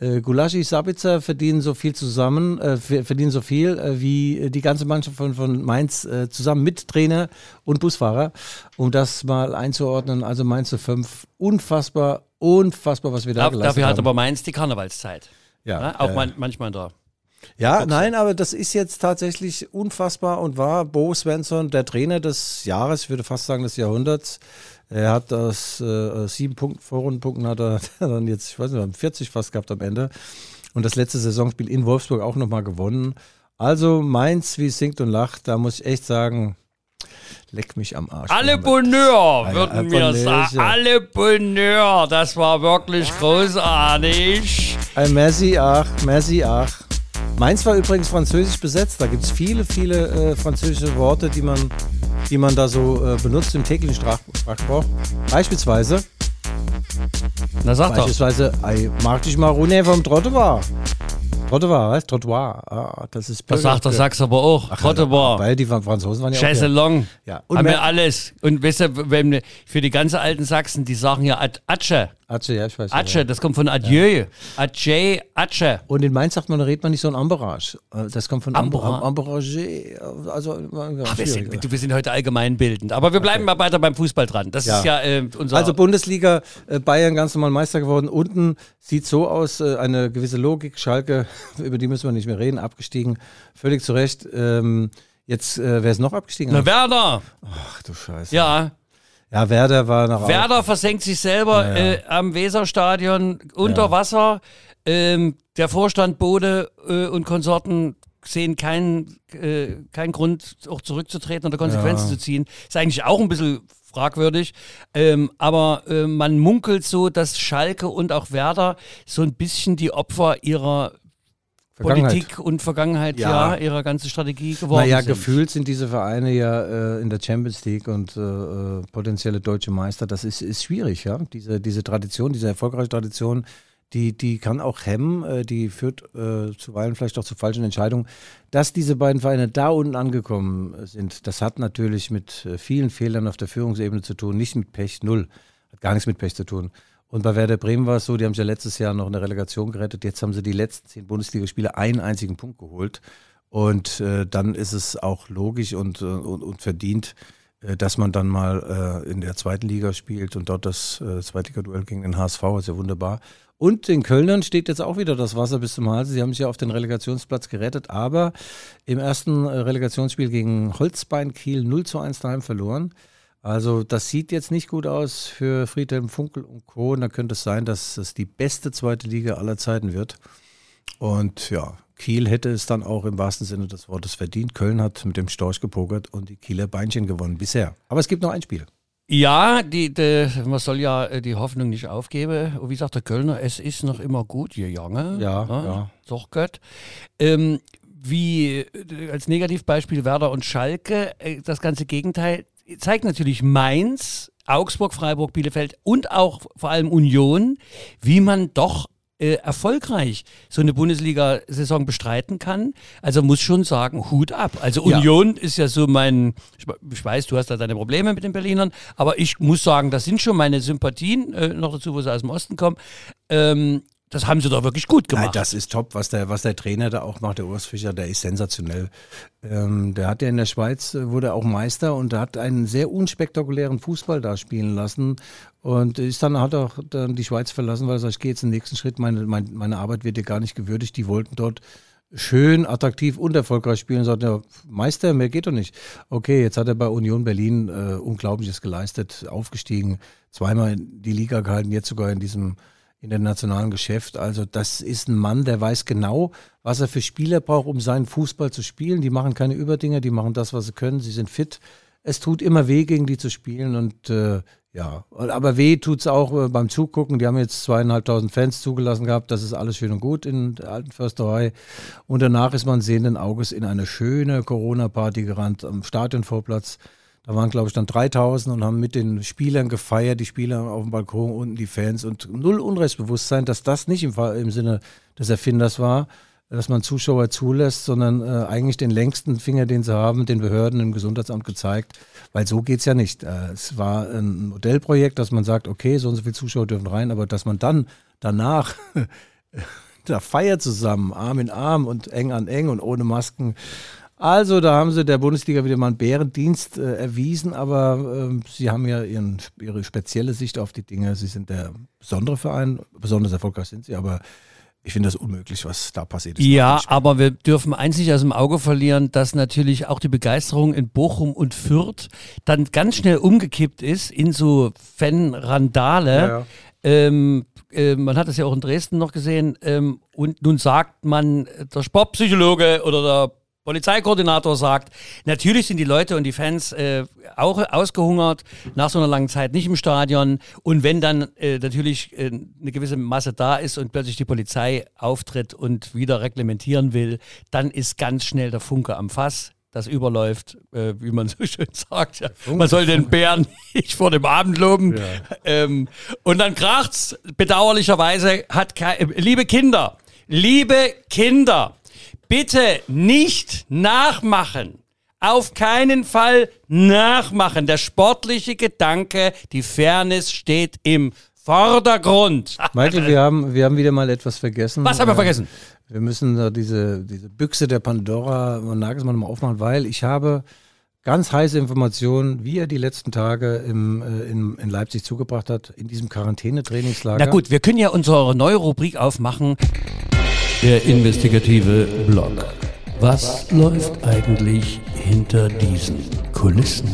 äh, Gulaschi, Sabitzer verdienen so viel zusammen, äh, ver- verdienen so viel äh, wie äh, die ganze Mannschaft von, von Mainz äh, zusammen mit Trainer und Busfahrer. Um das mal einzuordnen, also Mainz zu fünf, unfassbar, unfassbar, was wir da Daf- geleistet Dafür hat haben. aber Mainz die Karnevalszeit. Ja, Ja, auch äh, man, manchmal da. Ja, Boxer. nein, aber das ist jetzt tatsächlich unfassbar und war Bo Svensson, der Trainer des Jahres, ich würde fast sagen des Jahrhunderts. Er hat aus äh, sieben Punkten, Vorrundenpunkten hat er dann jetzt, ich weiß nicht, 40 fast gehabt am Ende. Und das letzte Saisonspiel in Wolfsburg auch nochmal gewonnen. Also Mainz, wie es singt und lacht, da muss ich echt sagen, leck mich am Arsch. Alle. Bonheur, ja, würden wir sagen. Alle Bonheur. Das war wirklich großartig. Ein merci, ach, merci, ach. Mainz war übrigens französisch besetzt. Da gibt es viele, viele äh, französische Worte, die man, die man da so äh, benutzt im täglichen Sprach Sprachgebrauch. Beispielsweise, Na sag doch. beispielsweise, mag dich mal runter vom Trottoir. Trottoir, was? Trottoir. Ah, das ist Das sagt der Sachs aber auch. Trottoir. Weil die Franzosen waren ja auch hier. Chaiselong. Ja. Und Haben wir alles. Und weißt du, für die ganzen alten Sachsen, die sagen ja Atsche. Atsche, ja, ich weiß. Atsche, das kommt von Adieu. Adieu, Atsche. Und in Mainz sagt man, da redet man nicht so ein Amberage. Äh, Das kommt von Amber Ambera- Amberage. Also, ja, Ach, wir, sind, wir sind heute allgemeinbildend. Aber wir bleiben mal weiter beim Fußball dran. Das Ja. ist ja äh, unser. Also Bundesliga, äh, Bayern ganz normal Meister geworden. Unten sieht so aus, äh, eine gewisse Logik. Schalke, über die müssen wir nicht mehr reden, abgestiegen. Völlig zu Recht. Ähm, jetzt, äh, wer ist noch abgestiegen? Na, Werder. Ach du Scheiße. Ja, Ja, Werder war noch Werder versenkt sich selber Ja, ja. Äh, am Weserstadion unter Wasser. Ähm, der Vorstand Bode äh, und Konsorten sehen keinen äh, keinen Grund, auch zurückzutreten oder Konsequenzen Ja. zu ziehen. Ist eigentlich auch ein bisschen fragwürdig. Ähm, aber äh, man munkelt so, dass Schalke und auch Werder so ein bisschen die Opfer ihrer. Politik und Vergangenheit, Ja. ja, ihrer ganzen Strategie geworden Naja, sind. gefühlt sind diese Vereine ja äh, in der Champions League und äh, äh, potenzielle deutsche Meister. Das ist, ist schwierig, ja. Diese, diese Tradition, diese erfolgreiche Tradition, die, die kann auch hemmen, äh, die führt äh, zuweilen vielleicht auch zu falschen Entscheidungen. Dass diese beiden Vereine da unten angekommen sind, das hat natürlich mit äh, vielen Fehlern auf der Führungsebene zu tun, nicht mit Pech, null. Hat gar nichts mit Pech zu tun. Und bei Werder Bremen war es so, die haben sich ja letztes Jahr noch eine Relegation gerettet. Jetzt haben sie die letzten zehn Bundesligaspiele einen einzigen Punkt geholt. Und äh, dann ist es auch logisch und, äh, und, und verdient, äh, dass man dann mal äh, in der zweiten Liga spielt und dort das äh, Zweitliga-Duell gegen den HSV ist ja wunderbar. Und den Kölnern steht jetzt auch wieder das Wasser bis zum Hals. Sie haben sich ja auf den Relegationsplatz gerettet, aber im ersten äh, Relegationsspiel gegen Holzbein Kiel 0 zu 1 daheim verloren. Also das sieht jetzt nicht gut aus für Friedhelm Funkel und Co. Und da könnte es sein, dass es die beste zweite Liga aller Zeiten wird. Und ja, Kiel hätte es dann auch im wahrsten Sinne des Wortes verdient. Köln hat mit dem Storch gepokert und die Kieler Beinchen gewonnen bisher. Aber es gibt noch ein Spiel. Ja, die, die, man soll ja äh, die Hoffnung nicht aufgeben. Und wie sagt der Kölner, es ist noch immer gut, ihr Junge. Ja, Ne? ja. Doch Gott. Ähm, wie äh, als Negativbeispiel Werder und Schalke, äh, das ganze Gegenteil zeigt natürlich Mainz, Augsburg, Freiburg, Bielefeld und auch vor allem Union, wie man doch äh, erfolgreich so eine Bundesliga-Saison bestreiten kann. Also muss schon sagen, Hut ab. Also Ja. Union ist ja so mein, ich, ich weiß, du hast da deine Probleme mit den Berlinern, aber ich muss sagen, das sind schon meine Sympathien, äh, noch dazu, wo sie aus dem Osten kommen. Ähm, das haben sie doch wirklich gut gemacht. Nein, das ist top, was der, was der Trainer da auch macht, der Urs Fischer, der ist sensationell. Ähm, der hat ja in der Schweiz, äh, wurde auch Meister und hat einen sehr unspektakulären Fußball da spielen lassen und ist dann, hat auch dann die Schweiz verlassen, weil er sagt, ich gehe jetzt den nächsten Schritt, meine, meine, meine Arbeit wird dir gar nicht gewürdigt. Die wollten dort schön, attraktiv und erfolgreich spielen und sagt, ja, Meister, mehr geht doch nicht. Okay, jetzt hat er bei Union Berlin äh, Unglaubliches geleistet, aufgestiegen, zweimal in die Liga gehalten, jetzt sogar in diesem internationalen Geschäft. Also das ist ein Mann, der weiß genau, was er für Spieler braucht, um seinen Fußball zu spielen. Die machen keine Überdinger, die machen das, was sie können. Sie sind fit. Es tut immer weh, gegen die zu spielen und äh, ja, aber weh tut's auch äh, beim Zugucken. Die haben jetzt zweieinhalbtausend Fans zugelassen gehabt. Das ist alles schön und gut in der alten Försterei. Und danach ist man sehenden Auges in eine schöne Corona-Party gerannt am Stadionvorplatz. Da waren, glaube ich, dann 3000 und haben mit den Spielern gefeiert, die Spieler auf dem Balkon, unten die Fans und null Unrechtsbewusstsein, dass das nicht im, im Sinne des Erfinders war, dass man Zuschauer zulässt, sondern äh, eigentlich den längsten Finger, den sie haben, den Behörden im Gesundheitsamt gezeigt, weil so geht's ja nicht. Äh, es war ein Modellprojekt, dass man sagt, okay, so und so viele Zuschauer dürfen rein, aber dass man dann danach da feiert zusammen, Arm in Arm und eng an eng und ohne Masken. Also, da haben sie der Bundesliga wieder mal einen Bärendienst äh, erwiesen, aber ähm, sie haben ja ihren, ihre spezielle Sicht auf die Dinge. Sie sind der besondere Verein, besonders erfolgreich sind sie, aber Ich finde das unmöglich, was da passiert ist. Ja, aber wir dürfen eins nicht aus dem Auge verlieren, dass natürlich auch die Begeisterung in Bochum und Fürth dann ganz schnell umgekippt ist in so Fan-Randale. Ja, ja. Ähm, äh, man hat es ja auch in Dresden noch gesehen. Ähm, und nun sagt man, der Sportpsychologe oder der Polizeikoordinator sagt, natürlich sind die Leute und die Fans äh, auch ausgehungert nach so einer langen Zeit nicht im Stadion. Und wenn dann äh, natürlich äh, eine gewisse Masse da ist und plötzlich die Polizei auftritt und wieder reglementieren will, dann ist ganz schnell der Funke am Fass. Das überläuft, äh, wie man so schön sagt. Ja. Man soll den Bären nicht vor dem Abend loben. Ähm, und dann kracht's. Bedauerlicherweise hat liebe Kinder, liebe Kinder, bitte nicht nachmachen. Auf keinen Fall nachmachen. Der sportliche Gedanke, die Fairness steht im Vordergrund. Michael, wir haben, wir haben wieder mal etwas vergessen. Was haben wir Äh, vergessen? Wir müssen da diese, diese Büchse der Pandora und Nagelsmann mal aufmachen, weil ich habe ganz heiße Informationen, wie er die letzten Tage im, äh, in, in Leipzig zugebracht hat, in diesem Quarantänetrainingslager. Na gut, wir können ja unsere neue Rubrik aufmachen. Der investigative Blog. Was läuft eigentlich hinter diesen Kulissen?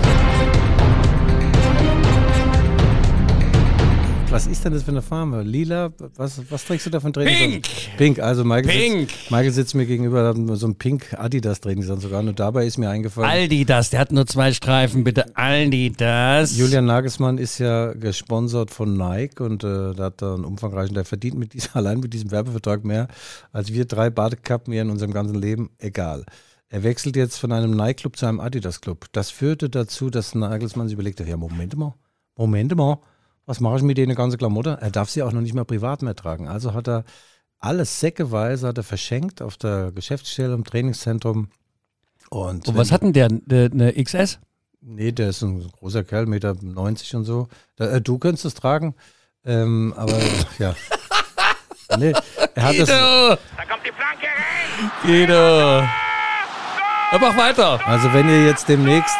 Was ist denn das für eine Farbe? Lila? Was, was trägst du da von Training? Pink! Pink, also Michael, Pink! Sitzt, Michael sitzt mir gegenüber, hat so ein Pink Adidas Trainingsanzug sogar. Und dabei ist mir eingefallen, Aldi das, der hat nur zwei Streifen, bitte Aldi das. Julian Nagelsmann ist ja gesponsert von Nike und äh, da hat er einen umfangreichen, der verdient mit diesem, allein mit diesem Werbevertrag mehr als wir drei Badekappen hier in unserem ganzen Leben. Egal. Er wechselt jetzt von einem Nike-Club zu einem Adidas-Club. Das führte dazu, dass Nagelsmann sich überlegte, ja, Moment mal, Moment mal, was mache ich mit denen ganze Klamotte? Er darf sie auch noch nicht mal privat mehr tragen. Also hat er alles säckeweise hat er verschenkt auf der Geschäftsstelle im Trainingszentrum. Und, Und was hat denn der? Eine eine XS? Nee, der ist ein großer Kerl, Meter 90 und so. Da, äh, du könntest es tragen, ähm, aber ja. Nee, er hat das, Guido! Da kommt die Flanke rein. Guido! Ja, mach weiter. also wenn ihr jetzt demnächst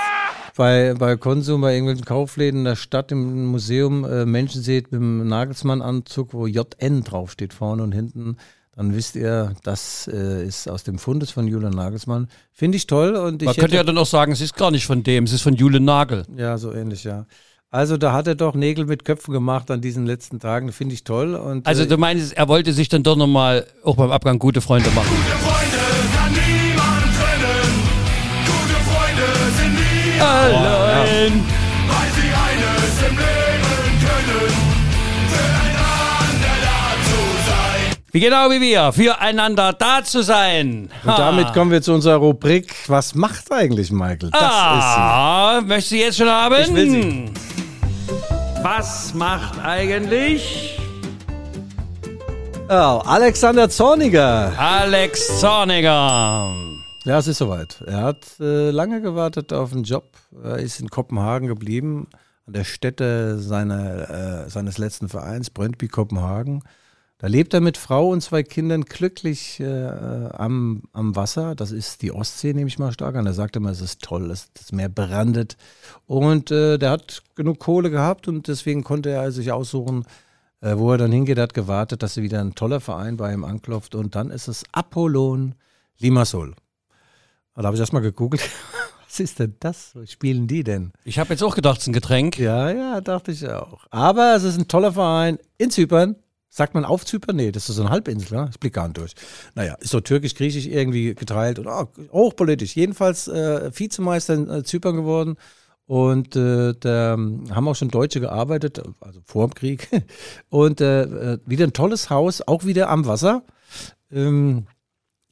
bei, bei Konsum, bei irgendwelchen Kaufläden in der Stadt, im Museum äh, Menschen seht mit einem Nagelsmann-Anzug, wo JN draufsteht, vorne und hinten, dann wisst ihr, das äh, ist aus dem Fundes von Julian Nagelsmann. Finde ich toll und ich Man könnte ja dann auch sagen, es ist gar nicht von dem, es ist von Jule Nagel. Ja, so ähnlich, ja. Also da hat er doch Nägel mit Köpfen gemacht an diesen letzten Tagen, finde ich toll. Und, Also äh, du meinst, er wollte sich dann doch nochmal auch beim Abgang gute Freunde machen. Freunde Allein. weil sie eines im Leben können. Füreinander da zu sein. Wie genau wie wir, füreinander da zu sein. Und damit kommen wir zu unserer Rubrik. Was macht eigentlich Michael? Das ah, möchtest du jetzt schon haben? Ich will sie. Was macht eigentlich ist sie. Oh, Alexander Zorniger. Alex Zorniger? Ja, es ist soweit. Er hat äh, lange gewartet auf einen Job. Er ist in Kopenhagen geblieben, an der Stätte seiner, äh, seines letzten Vereins, Brøndby Kopenhagen. Da lebt er mit Frau und zwei Kindern glücklich äh, am, am Wasser. Das ist die Ostsee, nehme ich mal stark an. Er sagt immer, es ist toll, es- das Meer brandet. Und äh, der hat genug Kohle gehabt und deswegen konnte er sich aussuchen, äh, wo er dann hingeht. Er hat gewartet, dass er wieder ein toller Verein bei ihm anklopft. Und dann ist es Apollon Limassol. Und Da habe ich erstmal gegoogelt. Was ist denn das? Was spielen die denn? Ich habe jetzt auch gedacht, es ist ein Getränk. Ja, ja, dachte ich auch. Aber es ist ein toller Verein in Zypern. Sagt man auf Zypern? Nee, das ist so eine Halbinsel, ne? Ich blicke gar nicht durch. Naja, ist so türkisch-griechisch irgendwie geteilt und oh, hochpolitisch. Jedenfalls äh, Vizemeister in äh, Zypern geworden. Und äh, da haben auch schon Deutsche gearbeitet, also vor dem Krieg. Und äh, äh, wieder ein tolles Haus, auch wieder am Wasser. Ähm,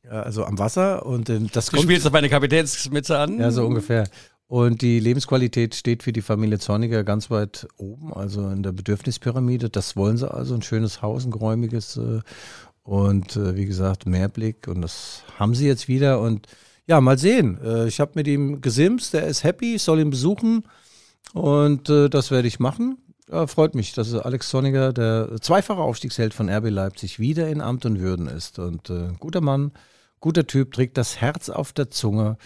also am Wasser. Und ähm, das Du spielst auf meine Kapitänsmütze an. ja, so ungefähr. Und die Lebensqualität steht für die Familie Zorniger ganz weit oben, also in der Bedürfnispyramide. Das wollen sie also, ein schönes Haus, ein geräumiges äh, und äh, wie gesagt, Mehrblick. Und das haben sie jetzt wieder. Und ja, mal sehen. Äh, ich habe mit ihm gesimst, der ist happy, ich soll ihn besuchen und das werde ich machen. Ja, freut mich, dass Alex Zorniger, der zweifache Aufstiegsheld von RB Leipzig, wieder in Amt und Würden ist. Und äh, guter Mann, guter Typ, trägt das Herz auf der Zunge.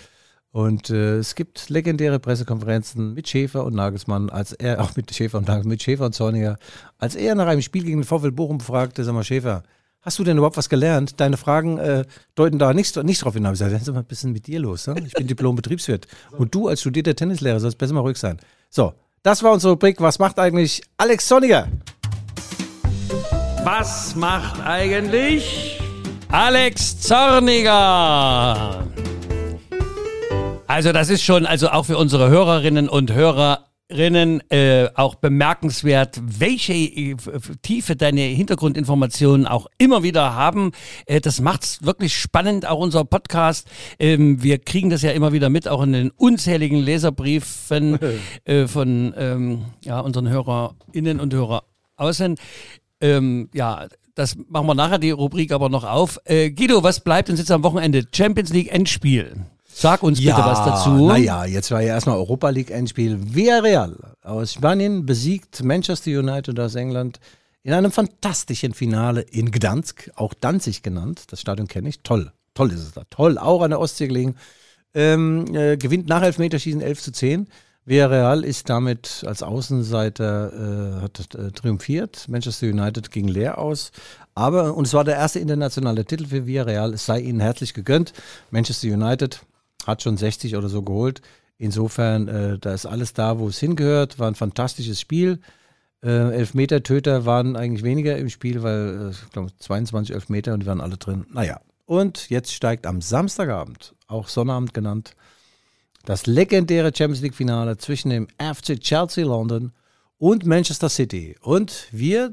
Und äh, es gibt legendäre Pressekonferenzen mit Schäfer und Nagelsmann, als er, auch mit Schäfer und Nagelsmann, mit Schäfer und Zorniger, als er nach einem Spiel gegen den VfL Bochum fragte, sag mal, Schäfer, hast du denn überhaupt was gelernt? Deine Fragen äh, deuten da nicht, nicht drauf hinaus. Ich sage, mal ein bisschen mit dir los. Ne? Ich bin Diplom-Betriebswirt. Und du als studierter Tennislehrer sollst besser mal ruhig sein. So, das war unsere Rubrik. Was macht eigentlich Alex Sonniger? Was macht eigentlich Alex Zorniger? Also das ist schon, also auch für unsere Hörerinnen und Hörerinnen äh, auch bemerkenswert, welche äh, Tiefe deine Hintergrundinformationen auch immer wieder haben. Äh, das macht's wirklich spannend, auch unser Podcast. Ähm, wir kriegen das ja immer wieder mit, auch in den unzähligen Leserbriefen äh, von ähm, ja, unseren HörerInnen und Hörer außen. Ähm, ja, das machen wir nachher die Rubrik aber noch auf. Äh, Guido, was bleibt uns jetzt am Wochenende? Champions League Endspiel. Sag uns bitte was dazu. Naja, jetzt war ja erstmal Europa League Endspiel. Villarreal aus Spanien besiegt Manchester United aus England in einem fantastischen Finale in Gdansk, auch Danzig genannt. Das Stadion kenne ich. Toll, toll ist es da. Toll, auch an der Ostsee gelegen. Ähm, äh, gewinnt nach Elfmeterschießen 11 zu 10. Villarreal ist damit als Außenseiter äh, hat äh, triumphiert. Manchester United ging leer aus. Aber, und es war der erste internationale Titel für Villarreal. Es sei ihnen herzlich gegönnt. Manchester United hat schon 60 oder so geholt. Insofern, äh, da ist alles da, wo es hingehört. War ein fantastisches Spiel. Äh, Elfmeter-Töter waren eigentlich weniger im Spiel, weil äh, ich glaube 22 Elfmeter und die waren alle drin. Naja, und jetzt steigt am Samstagabend, auch Sonnabend genannt, das legendäre Champions League-Finale zwischen dem FC Chelsea London und Manchester City. Und wir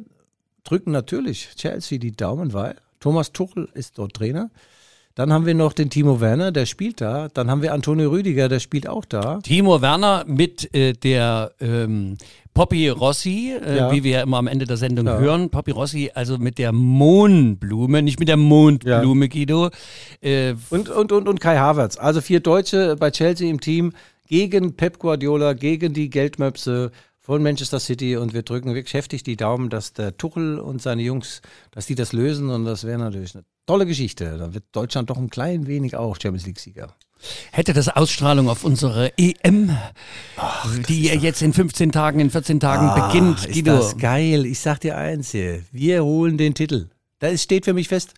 drücken natürlich Chelsea die Daumen, weil Thomas Tuchel ist dort Trainer. Dann haben wir noch den Timo Werner, der spielt da. Dann haben wir Antonio Rüdiger, der spielt auch da. Timo Werner mit äh, der ähm, Poppy Rossi, äh, Ja. wie wir ja immer am Ende der Sendung Ja. hören. Poppy Rossi, also mit der Mohnblume, nicht mit der Mondblume, Guido. Äh, Und, und, und, und Kai Havertz. Also vier Deutsche bei Chelsea im Team gegen Pep Guardiola, gegen die Geldmöpse von Manchester City. Und wir drücken wirklich heftig die Daumen, dass der Tuchel und seine Jungs, dass die das lösen. Und das wäre natürlich eine tolle Geschichte. Dann wird Deutschland doch ein klein wenig auch Champions League-Sieger. hätte das Ausstrahlung auf unsere EM, die ja jetzt in 15 Tagen, in 14 Tagen beginnt, Ah, ist Guido. das geil. Ich sag dir eins hier. Wir holen den Titel. Das steht für mich fest.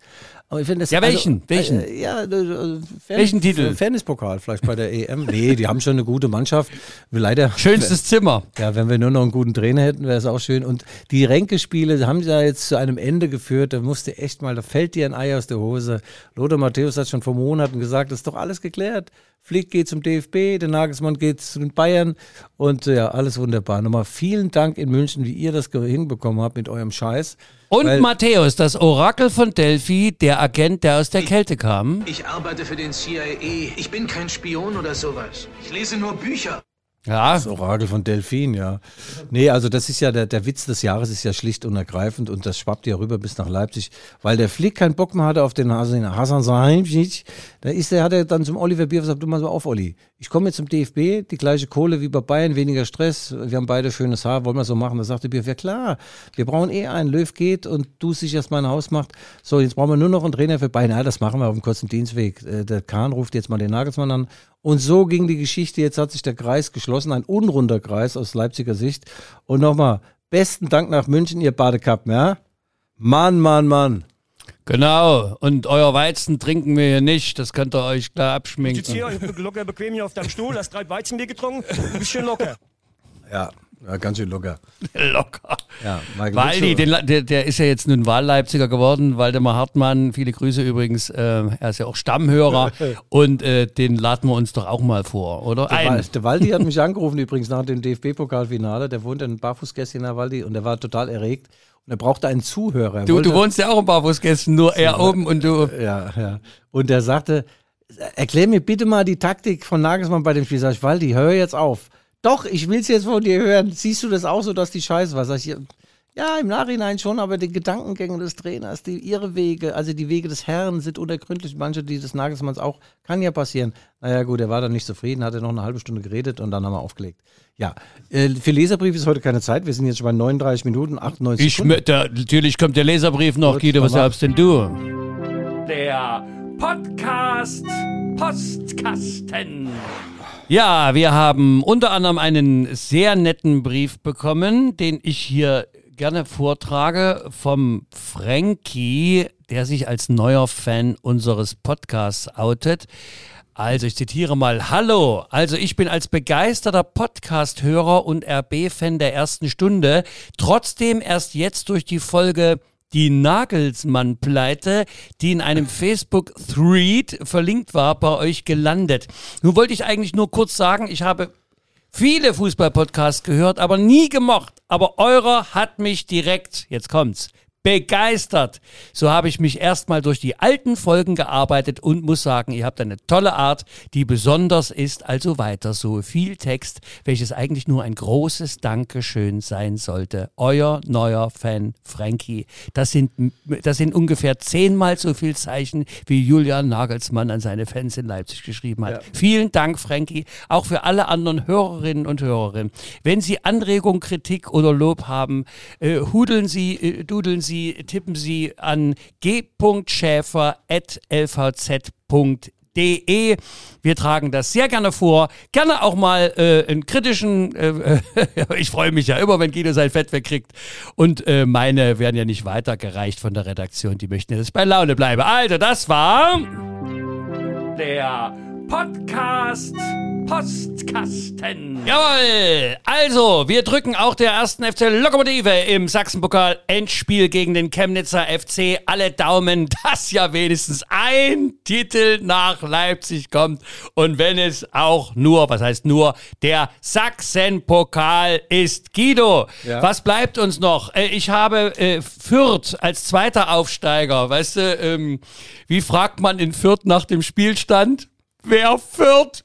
Aber ich finde das, Ja, welchen? Welchen? Äh, ja, äh, äh, Fan, Welchen Titel? Fairness-Pokal vielleicht bei der EM. Nee, die haben schon eine gute Mannschaft. Leider. Schönstes Zimmer. Ja, wenn wir nur noch einen guten Trainer hätten, wäre es auch schön. Und die Ränkespiele haben ja jetzt zu einem Ende geführt. Da musste echt mal, da fällt dir ein Ei aus der Hose. Lothar Matthäus hat schon vor Monaten gesagt, das ist doch alles geklärt. Flick geht zum DFB, der Nagelsmann geht zu den Bayern und äh, ja, alles wunderbar. Nochmal vielen Dank in München, wie ihr das hinbekommen habt mit eurem Scheiß. Und Weil- Matthäus, das Orakel von Delphi, der Agent, der aus der Kälte kam. Ich arbeite für den CIA. Ich bin kein Spion oder sowas. Ich lese nur Bücher. Ja, Das Orakel von Delphin, ja. Nee, also das ist ja der, der Witz des Jahres ist ja schlicht und ergreifend und das schwappt ja rüber bis nach Leipzig, weil der Flick keinen Bock mehr hatte auf den Hasan Hasan Salihamidzic. Da ist der, hat er dann zum Oliver Bier gesagt, du mal so auf, Olli. Ich komme jetzt zum DFB, die gleiche Kohle wie bei Bayern, weniger Stress. Wir haben beide schönes Haar, wollen wir so machen? Da sagte Bier, ja klar, wir brauchen eh einen. Löw geht und du sich erstmal ein Haus macht. So, jetzt brauchen wir nur noch einen Trainer für Bayern. Ja, das machen wir auf dem kurzen Dienstweg. Äh, Der Kahn ruft jetzt mal den Nagelsmann an. Und so ging die Geschichte. Jetzt hat sich der Kreis geschlossen, ein unrunder Kreis aus Leipziger Sicht. Und nochmal, besten Dank nach München, ihr Badekappen, ja? Mann, Mann, Mann. Genau. Und euer Weizen trinken wir hier nicht. Das könnt ihr euch klar abschminken. Sitz hier locker bequem hier auf deinem Stuhl, hast drei Weizenbier getrunken, du bist schön locker. Ja, ja ganz schön locker. Locker. Ja, Michael Waldi, den, der, der ist ja jetzt nun Wahlleipziger geworden. Waldemar Hartmann, viele Grüße übrigens. Äh, er ist ja auch Stammhörer. und äh, den laden wir uns doch auch mal vor, oder? Der, Ein. Der Waldi hat mich angerufen übrigens nach dem DFB-Pokalfinale. Der wohnt in Barfußgässchen, der Waldi, und der war total erregt. Und er brauchte einen Zuhörer. Er Du, wollte, du wohnst ja auch im Barfußgästen, nur er oben und du. Ja, ja. Und er sagte, erklär mir bitte mal die Taktik von Nagelsmann bei dem Spiel. Sag ich, Waldi, hör jetzt auf. Doch, ich will's jetzt von dir hören. Siehst du das auch so, dass die Scheiße war? Sag ich, ja, im Nachhinein schon, aber die Gedankengänge des Trainers, die, ihre Wege, also die Wege des Herrn sind unergründlich. Manche, die des Nagelsmanns auch, kann ja passieren. Naja, gut, er war dann nicht zufrieden, hat er noch eine halbe Stunde geredet und dann haben wir aufgelegt. Ja, äh, für Leserbrief ist heute keine Zeit. Wir sind jetzt schon bei 39 Minuten, 98 Ich, Sekunden. da, natürlich kommt der Leserbrief noch, Gut, Guido, was glaubst denn du? Der Podcast Postkasten. Ja, wir haben unter anderem einen sehr netten Brief bekommen, den ich hier gerne vortrage vom Frankie, der sich als neuer Fan unseres Podcasts outet. Also ich zitiere mal, Hallo, also ich bin als begeisterter Podcast-Hörer und RB-Fan der ersten Stunde trotzdem erst jetzt durch die Folge die Nagelsmann-Pleite, die in einem Facebook-Thread verlinkt war, bei euch gelandet. Nun wollte ich eigentlich nur kurz sagen, ich habe viele Fußball-Podcasts gehört, aber nie gemocht. Aber eurer hat mich direkt, jetzt kommt's, begeistert. So habe ich mich erstmal durch die alten Folgen gearbeitet und muss sagen, ihr habt eine tolle Art, die besonders ist, also weiter so. Viel Text, welches eigentlich nur ein großes Dankeschön sein sollte. Euer neuer Fan Frankie. Das sind, das sind ungefähr zehnmal so viel Zeichen, wie Julian Nagelsmann an seine Fans in Leipzig geschrieben hat. Ja. Vielen Dank, Frankie. Auch für alle anderen Hörerinnen und Hörerinnen. Wenn Sie Anregung, Kritik oder Lob haben, äh, hudeln Sie, äh, dudeln Sie, tippen Sie an g.schäfer.lvz.de. Wir tragen das sehr gerne vor. Gerne auch mal äh, einen kritischen, äh, ich freue mich ja immer, wenn Guido sein Fett wegkriegt. Und äh, meine werden ja nicht weitergereicht von der Redaktion. Die möchten dass ich bei Laune bleibe. Also, das war der Podcast Postkasten. Jawohl. Also, wir drücken auch der ersten FC Lokomotive im Sachsenpokal Endspiel gegen den Chemnitzer FC alle Daumen, dass ja wenigstens ein Titel nach Leipzig kommt. Und wenn es auch nur, was heißt nur, der Sachsenpokal ist. Guido, Ja. was bleibt uns noch? Äh, Ich habe äh, Fürth als zweiter Aufsteiger. Weißt du, ähm, wie fragt man in Fürth nach dem Spielstand? Wer Fürth?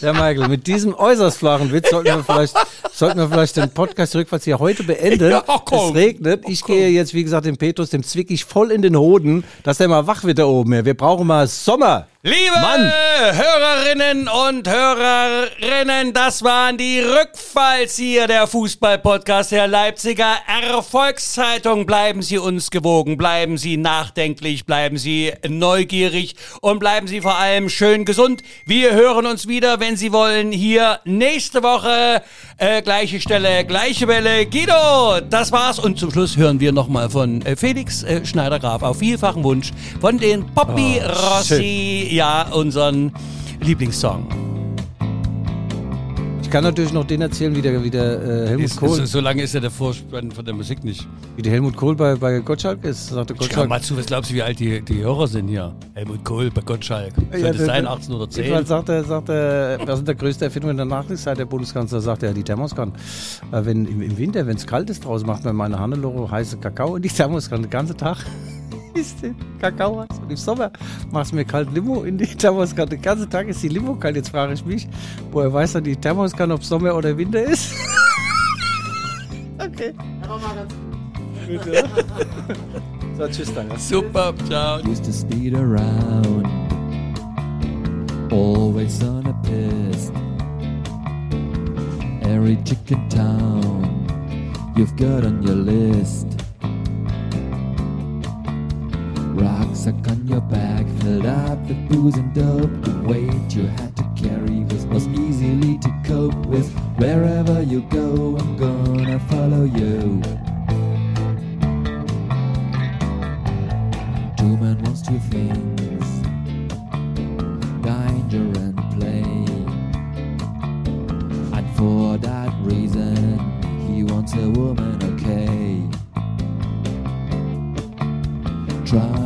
Ja, Michael, mit diesem äußerst flachen Witz sollten wir vielleicht, sollten wir vielleicht den Podcast rückwärts hier heute beenden. Ja, es regnet. Ich gehe jetzt, wie gesagt, dem Petrus, dem zwick ich voll in den Hoden, dass der mal wach wird da oben. Wir brauchen mal Sommer. Liebe Mann. Hörerinnen und Hörerinnen, das waren die Rückfallzieher der Fußball-Podcast der Leipziger Erfolgszeitung. Bleiben Sie uns gewogen, bleiben Sie nachdenklich, bleiben Sie neugierig und bleiben Sie vor allem schön gesund. Wir hören uns wieder, wenn Sie wollen, hier nächste Woche. Äh, gleiche Stelle, gleiche Welle. Guido, das war's. Und zum Schluss hören wir nochmal von äh, Felix äh, Schneider-Graf auf vielfachen Wunsch von den Poppy Oh, Rossi, ja, unseren Lieblingssong. Ich kann natürlich noch den erzählen, wie der, wie der äh, Helmut Kohl, so lange ist ja der Vorspann von der Musik nicht. wie der Helmut Kohl bei, bei Gottschalk ist. Sagte Schau Gottschalk. mal zu, was glaubst du, wie alt die, die Hörer sind hier? Helmut Kohl bei Gottschalk. Könnte Ja, der- sein, 18 oder 10? Jedenfalls sagt er, sagt er, was ist der größte Erfindung in der Nachkriegszeit? Der Bundeskanzler sagt ja, die Thermoskanne. Äh, wenn, im, Im Winter, wenn es kalt ist draußen, macht man meine Hannelore heiße Kakao in die Thermoskanne den ganzen Tag. Ist Kakao heiß. Und im Sommer machst du mir kalt Limo in die Thermoskanne. Den ganzen Tag ist die Limo kalt. Jetzt frage ich mich, woher weiß dann die Thermoskanne, ob Sommer oder Winter ist? okay. Gut, ja. So, tschüss, danke. Super, ciao. used to speed around, always on a piss. Every chicken town you've got on your list. Rucksack on your back, filled up with booze and dope. The weight you had to carry was, was easily to cope with. Wherever you go, I'm gonna follow you. Two men wants two things danger and play. And for that reason, he wants a woman, okay. Trouble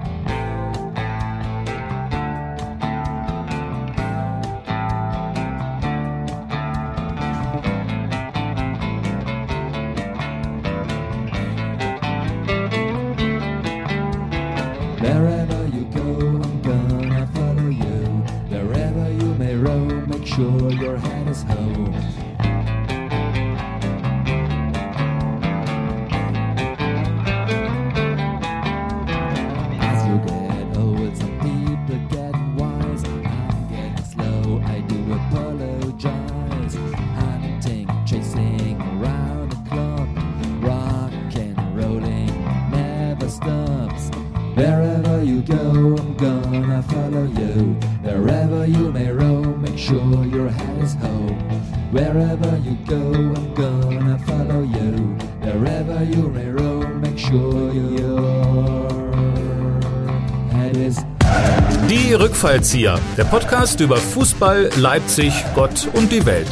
Drahtzieher, der Podcast über Fußball, Leipzig, Gott und die Welt.